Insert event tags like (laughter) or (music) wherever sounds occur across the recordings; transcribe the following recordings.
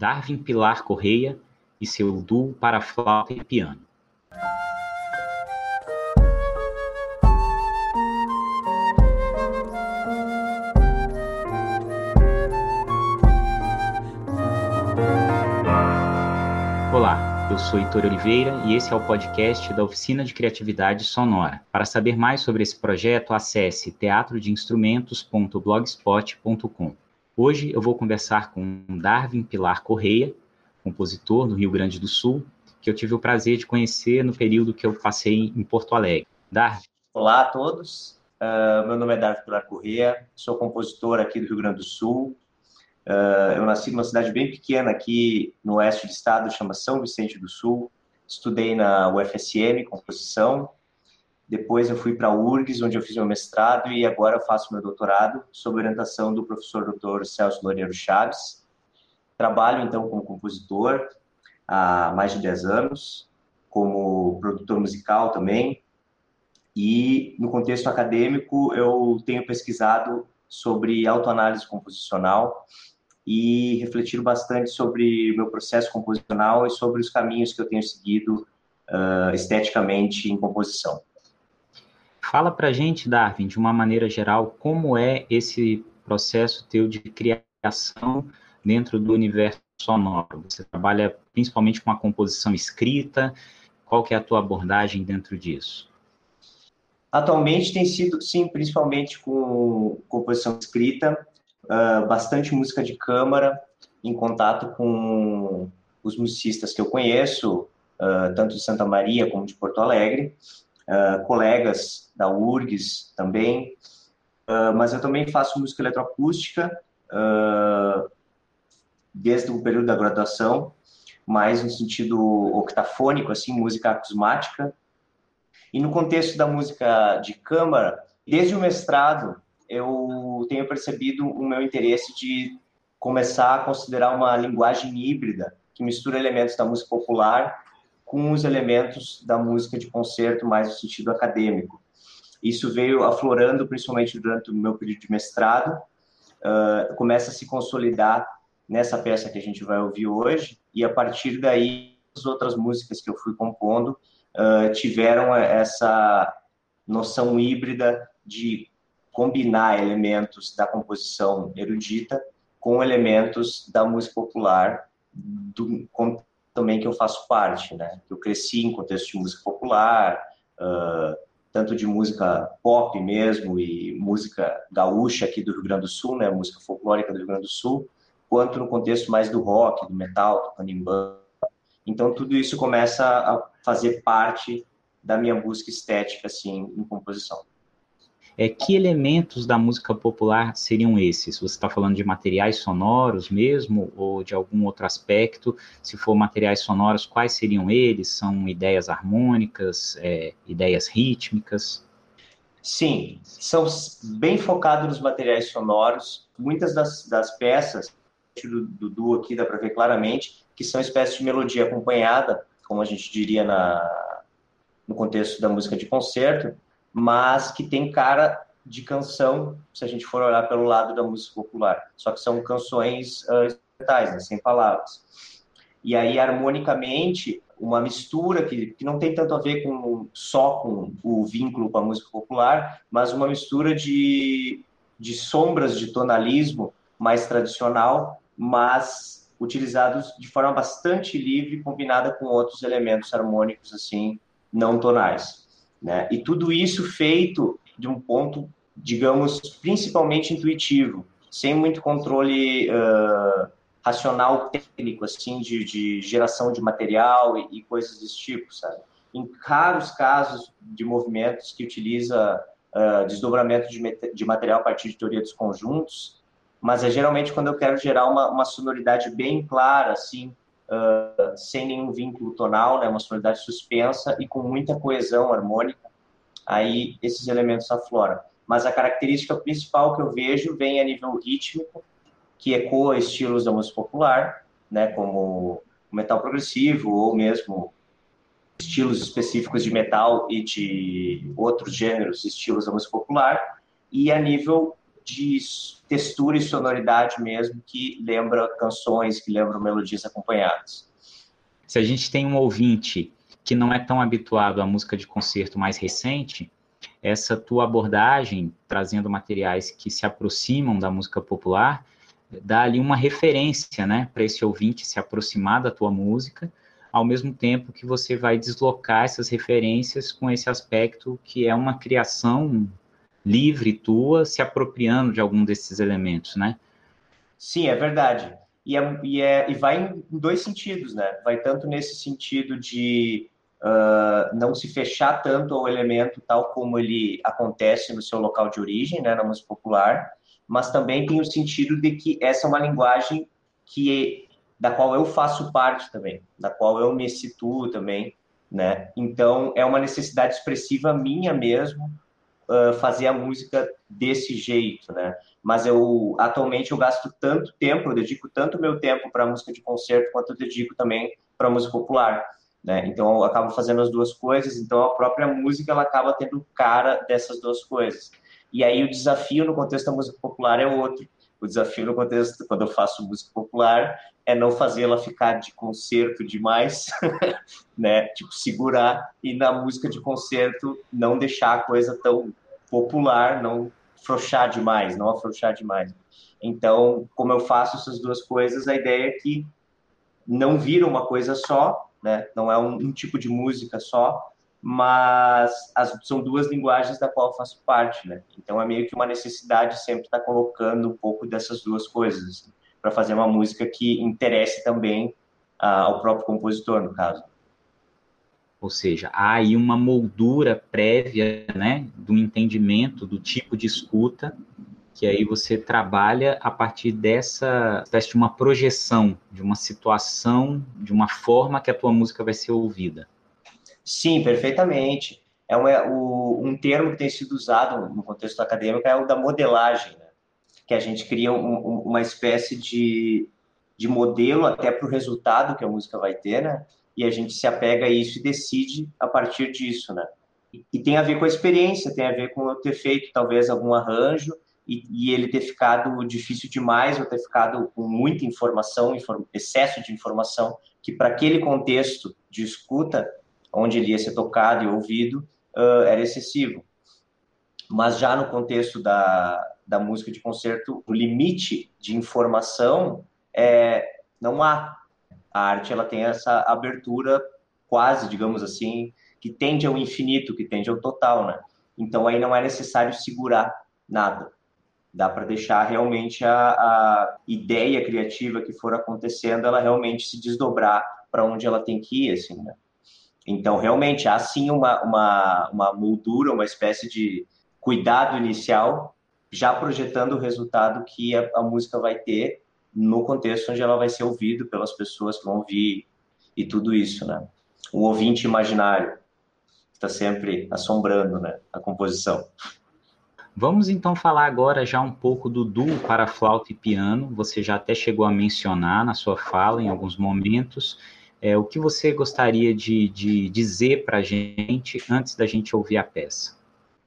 Darwin Pilar Correia e seu duo para flauta e piano. Olá, eu sou Heitor Oliveira e esse é o podcast da Oficina de Criatividade Sonora. Para saber mais sobre esse projeto, acesse teatrodeinstrumentos.blogspot.com. Hoje eu vou conversar com Darwin Pilar Correia, compositor do Rio Grande do Sul, que eu tive o prazer de conhecer no período que eu passei em Porto Alegre. Darwin. Olá a todos, uh, meu nome é Darwin Pilar Correia, sou compositor aqui do Rio Grande do Sul. Uh, eu nasci numa cidade bem pequena aqui no oeste do estado, chama São Vicente do Sul. Estudei na UFSM, composição, depois eu fui para a URGS, onde eu fiz meu mestrado, e agora faço meu doutorado, sob orientação do professor Dr. Celso Loureiro Chaves. Trabalho, então, como compositor há mais de 10 anos, como produtor musical também, e no contexto acadêmico eu tenho pesquisado sobre autoanálise composicional e refletido bastante sobre o meu processo composicional e sobre os caminhos que eu tenho seguido uh, esteticamente em composição. Fala para gente, Darwin, de uma maneira geral, como é esse processo teu de criação dentro do universo sonoro? Você trabalha principalmente com a composição escrita, qual que é a tua abordagem dentro disso? Atualmente tem sido, sim, principalmente com composição escrita, bastante música de câmara, em contato com os musicistas que eu conheço, tanto de Santa Maria como de Porto Alegre, uh, colegas da URGS também, uh, mas eu também faço música eletroacústica uh, desde o período da graduação, mais no sentido octafônico, assim, música acusmática. E no contexto da música de câmara, desde o mestrado, eu tenho percebido o meu interesse de começar a considerar uma linguagem híbrida que mistura elementos da música popular com os elementos da música de concerto mais no sentido acadêmico. Isso veio aflorando principalmente durante o meu período de mestrado, uh, começa a se consolidar nessa peça que a gente vai ouvir hoje, e a partir daí as outras músicas que eu fui compondo uh, tiveram essa noção híbrida de combinar elementos da composição erudita com elementos da música popular do, também que eu faço parte, né? Eu cresci em contexto de música popular, uh, tanto de música pop mesmo e música gaúcha aqui do Rio Grande do Sul, né? Música folclórica do Rio Grande do Sul, quanto no contexto mais do rock, do metal, do canimbã. Então tudo isso começa a fazer parte da minha busca estética, assim, em composição. É, que elementos da música popular seriam esses? Você está falando de materiais sonoros mesmo, ou de algum outro aspecto? Se for materiais sonoros, quais seriam eles? São ideias harmônicas, é, ideias rítmicas? Sim, são bem focados nos materiais sonoros. Muitas das, das peças do, duo aqui dá para ver claramente que são espécies de melodia acompanhada, como a gente diria na, no contexto da música de concerto, mas que tem cara de canção, se a gente for olhar pelo lado da música popular. Só que são canções uh, instrumentais, né, sem palavras. E aí, harmonicamente, uma mistura que, que não tem tanto a ver com só com o vínculo com a música popular, mas uma mistura de, de sombras de tonalismo mais tradicional, mas utilizados de forma bastante livre, combinada com outros elementos harmônicos assim não tonais. Né? E tudo isso feito de um ponto, digamos, principalmente intuitivo, sem muito controle uh, racional técnico, assim, de, de, geração de material e, e, coisas desse tipo, sabe? Em raros casos de movimentos que utiliza uh, desdobramento de, de, material a partir de teoria dos conjuntos, mas é geralmente quando eu quero gerar uma, uma sonoridade bem clara, assim, uh, sem nenhum vínculo tonal, né, uma sonoridade suspensa e com muita coesão harmônica, aí esses elementos afloram. Mas a característica principal que eu vejo vem a nível rítmico, que ecoa estilos da música popular, né, como o metal progressivo ou mesmo estilos específicos de metal e de outros gêneros, estilos da música popular, e a nível de textura e sonoridade mesmo que lembra canções, que lembram melodias acompanhadas. Se a gente tem um ouvinte que não é tão habituado à música de concerto mais recente, essa tua abordagem, trazendo materiais que se aproximam da música popular, dá ali uma referência, né, para esse ouvinte se aproximar da tua música, ao mesmo tempo que você vai deslocar essas referências com esse aspecto que é uma criação livre tua, se apropriando de algum desses elementos, né? Sim, é verdade. E, é, e, é, e vai em dois sentidos, né? Vai tanto nesse sentido de uh, não se fechar tanto ao elemento tal como ele acontece no seu local de origem, né, na música popular, mas também tem o sentido de que essa é uma linguagem que da qual eu faço parte também, da qual eu me situo também, né? Então é uma necessidade expressiva minha mesmo uh, fazer a música desse jeito, né? Mas eu atualmente eu gasto tanto tempo, eu dedico tanto meu tempo para música de concerto quanto eu dedico também para música popular. Né? Então eu acabo fazendo as duas coisas, então a própria música ela acaba tendo cara dessas duas coisas. E aí o desafio no contexto da música popular é outro. O desafio no contexto quando eu faço música popular é não fazê-la ficar de concerto demais, (laughs) né? Tipo segurar e na música de concerto não deixar a coisa tão popular, não frouxar demais, não afrouxar demais. Então, como eu faço essas duas coisas, a ideia é que não vira uma coisa só, né? Não é um, um tipo de música só, mas as, são duas linguagens da qual eu faço parte, né? Então é meio que uma necessidade sempre estar colocando um pouco dessas duas coisas assim, para fazer uma música que interesse também ah, ao próprio compositor, no caso. Ou seja, há aí uma moldura prévia, né, do entendimento do tipo de escuta que aí você trabalha a partir dessa espécie de uma projeção, de uma situação, de uma forma que a tua música vai ser ouvida. Sim, perfeitamente. É um, é, o, um termo que tem sido usado no contexto acadêmico é o da modelagem, né? que a gente cria um, uma espécie de, de modelo até para o resultado que a música vai ter, né? E a gente se apega a isso e decide a partir disso, né? E, e tem a ver com a experiência, tem a ver com eu ter feito talvez algum arranjo e, e, ele ter ficado difícil demais ou ter ficado com muita informação, inform, excesso de informação, que para aquele contexto de escuta, onde ele ia ser tocado e ouvido, uh, era excessivo. Mas já no contexto da, da música de concerto, o limite de informação é, não há. A arte ela tem essa abertura quase, digamos assim, que tende ao infinito, que tende ao total, né? Então aí não é necessário segurar nada dá para deixar realmente a, a, ideia criativa que for acontecendo, ela realmente se desdobrar para onde ela tem que ir, assim, né? Então, realmente, há sim uma, uma, uma moldura, uma espécie de cuidado inicial, já projetando o resultado que a, a música vai ter no contexto onde ela vai ser ouvida pelas pessoas que vão ouvir e tudo isso, né? O ouvinte imaginário está sempre assombrando, né, a composição. Vamos então falar agora já um pouco do duo para flauta e piano. Você já até chegou a mencionar na sua fala em alguns momentos. É, o que você gostaria de, de dizer para a gente antes da gente ouvir a peça?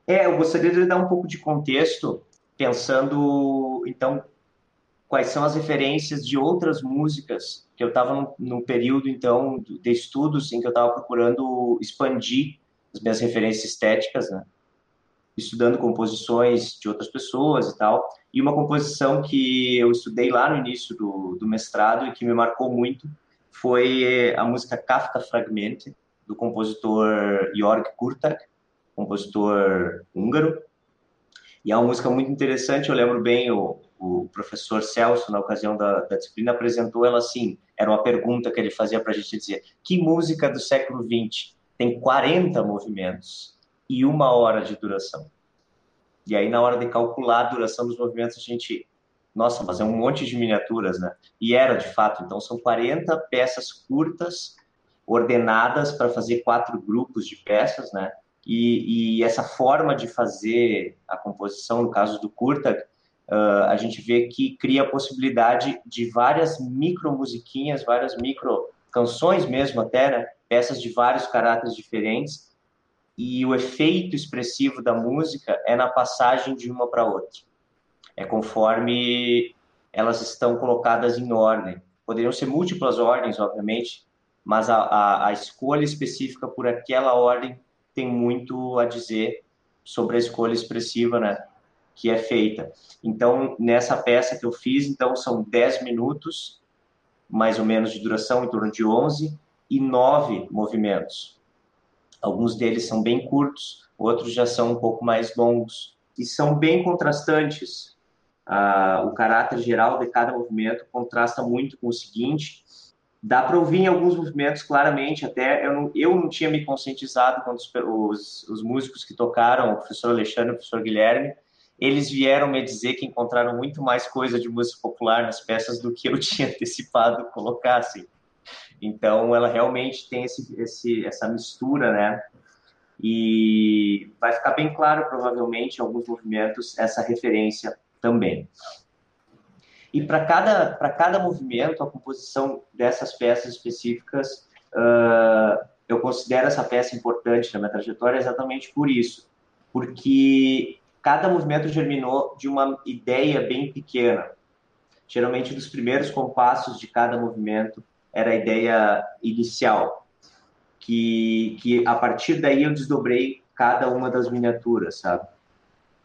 É, eu gostaria de dar um pouco de contexto, pensando, então, quais são as referências de outras músicas que eu estava no, período, então, de estudos em que eu estava procurando expandir as minhas referências estéticas, né? estudando composições de outras pessoas e tal. E uma composição que eu estudei lá no início do, do mestrado e que me marcou muito foi a música Kafka Fragmente, do compositor Jörg Kurtak, compositor húngaro. E é uma música muito interessante, eu lembro bem, o, o professor Celso, na ocasião da, da, disciplina, apresentou ela assim, era uma pergunta que ele fazia para a gente dizer, que música do século XX tem 40 movimentos? e uma hora de duração. E aí, na hora de calcular a duração dos movimentos, a gente. Nossa, mas é um monte de miniaturas, né? E era de fato. Então, são 40 peças curtas, ordenadas para fazer quatro grupos de peças, né? E, e, essa forma de fazer a composição, no caso do curta, uh, a gente vê que cria a possibilidade de várias micro musiquinhas, várias micro canções mesmo até, né? Peças de vários caráteres diferentes, e o efeito expressivo da música é na passagem de uma para outra. É conforme elas estão colocadas em ordem. Poderiam ser múltiplas ordens, obviamente, mas a, a, a escolha específica por aquela ordem tem muito a dizer sobre a escolha expressiva, né? Que é feita. Então, nessa peça que eu fiz, então são 10 minutos, mais ou menos de duração, em torno de 11, e nove movimentos. Alguns deles são bem curtos, outros já são um pouco mais longos, e são bem contrastantes. Ah, o caráter geral de cada movimento contrasta muito com o seguinte, dá para ouvir em alguns movimentos claramente, até eu não, eu não tinha me conscientizado quando os, os, os, músicos que tocaram, o professor Alexandre e o professor Guilherme, eles vieram me dizer que encontraram muito mais coisa de música popular nas peças do que eu (laughs) tinha antecipado colocar, assim. Então, ela realmente tem esse, esse, essa mistura, né? E vai ficar bem claro, provavelmente, em alguns movimentos, essa referência também. E para cada, cada movimento, a composição dessas peças específicas, uh, eu considero essa peça importante na minha trajetória exatamente por isso. Porque cada movimento germinou de uma ideia bem pequena. Geralmente, dos primeiros compassos de cada movimento era a ideia inicial, que, que a partir daí eu desdobrei cada uma das miniaturas, sabe?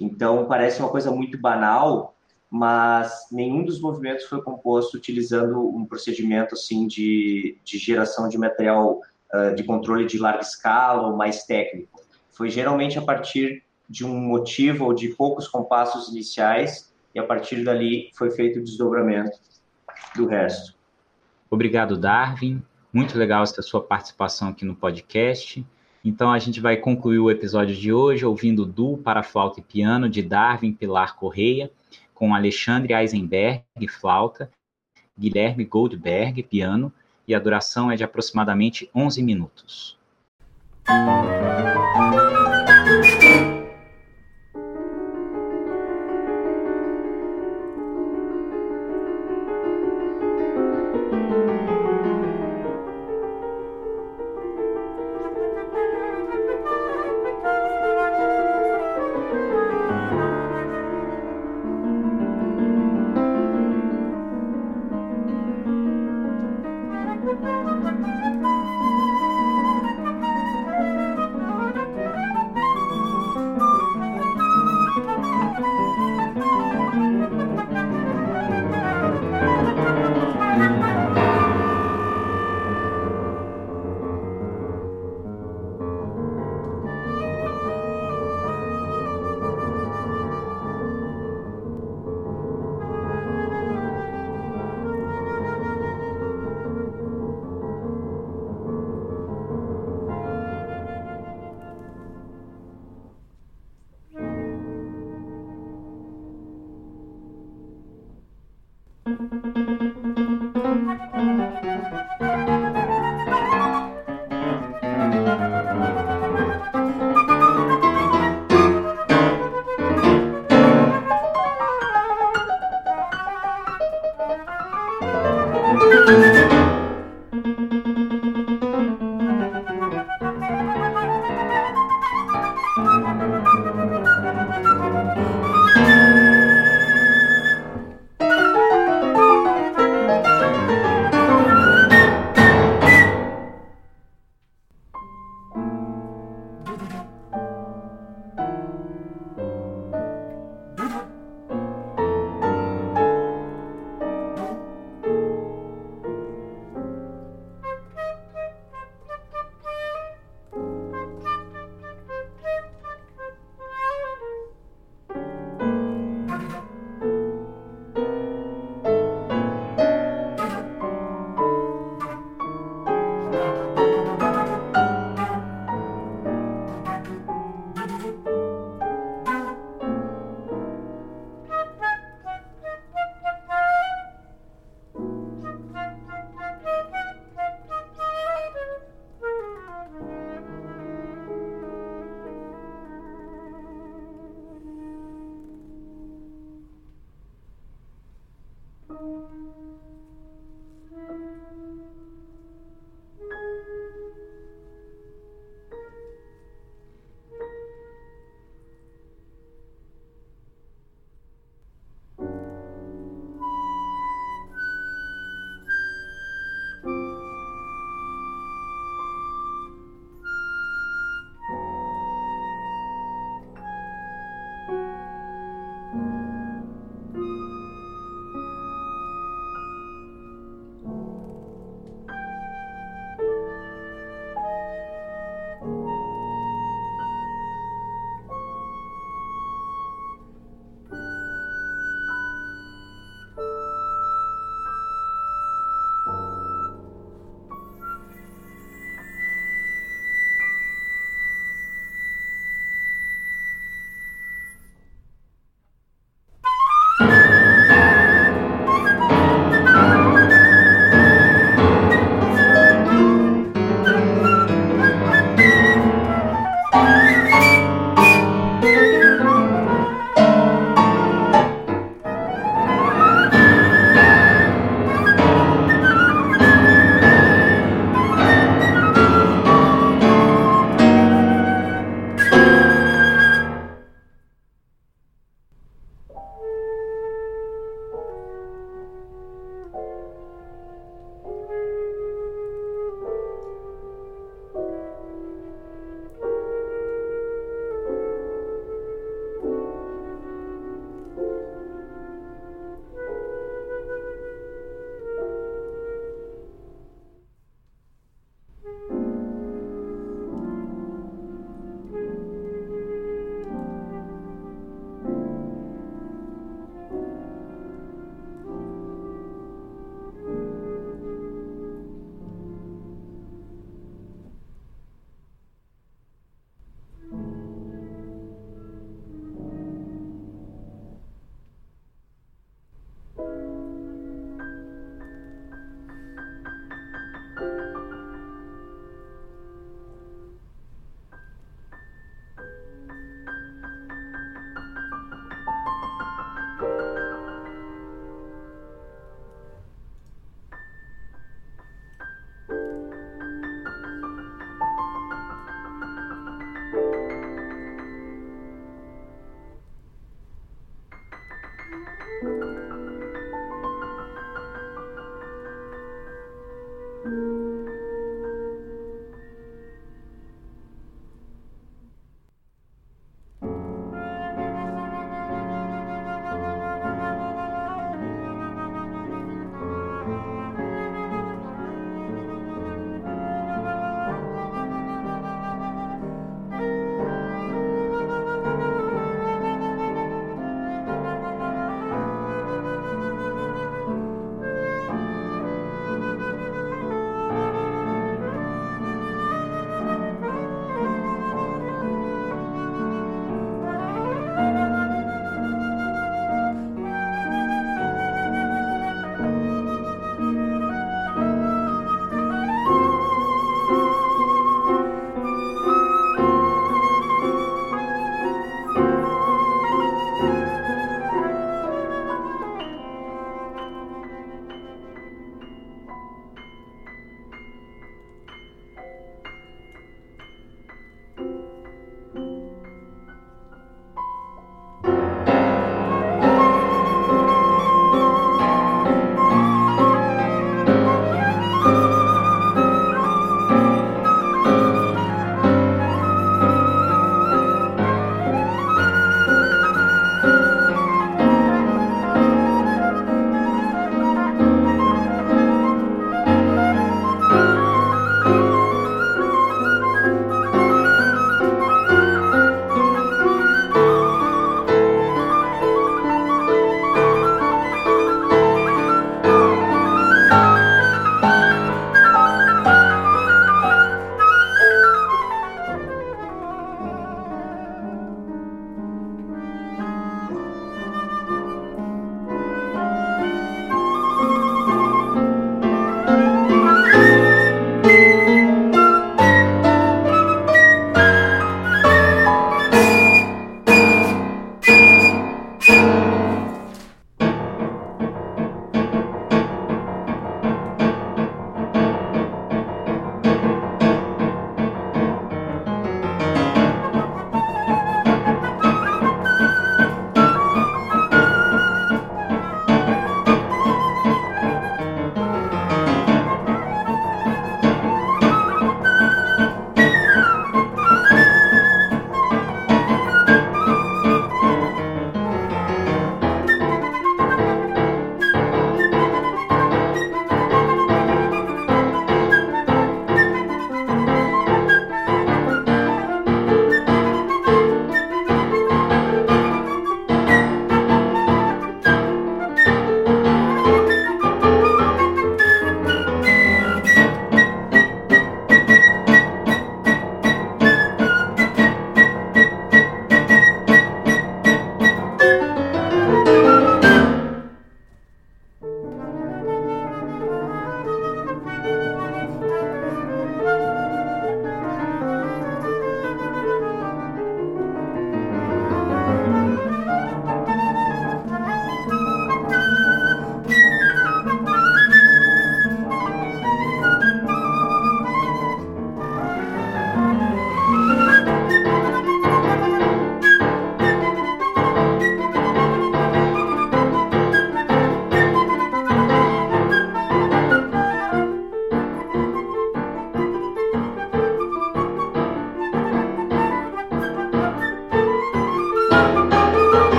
Então, parece uma coisa muito banal, mas nenhum dos movimentos foi composto utilizando um procedimento assim de, de geração de material uh, de controle de larga escala ou mais técnico. Foi geralmente a partir de um motivo ou de poucos compassos iniciais e a partir dali foi feito o desdobramento do resto. Obrigado, Darwin. Muito legal essa sua participação aqui no podcast. Então a gente vai concluir o episódio de hoje ouvindo Duo para flauta e piano de Darwin Pilar Correia com Alexandre Eisenberg, flauta, Guilherme Goldberg, piano, e a duração é de aproximadamente 11 minutos.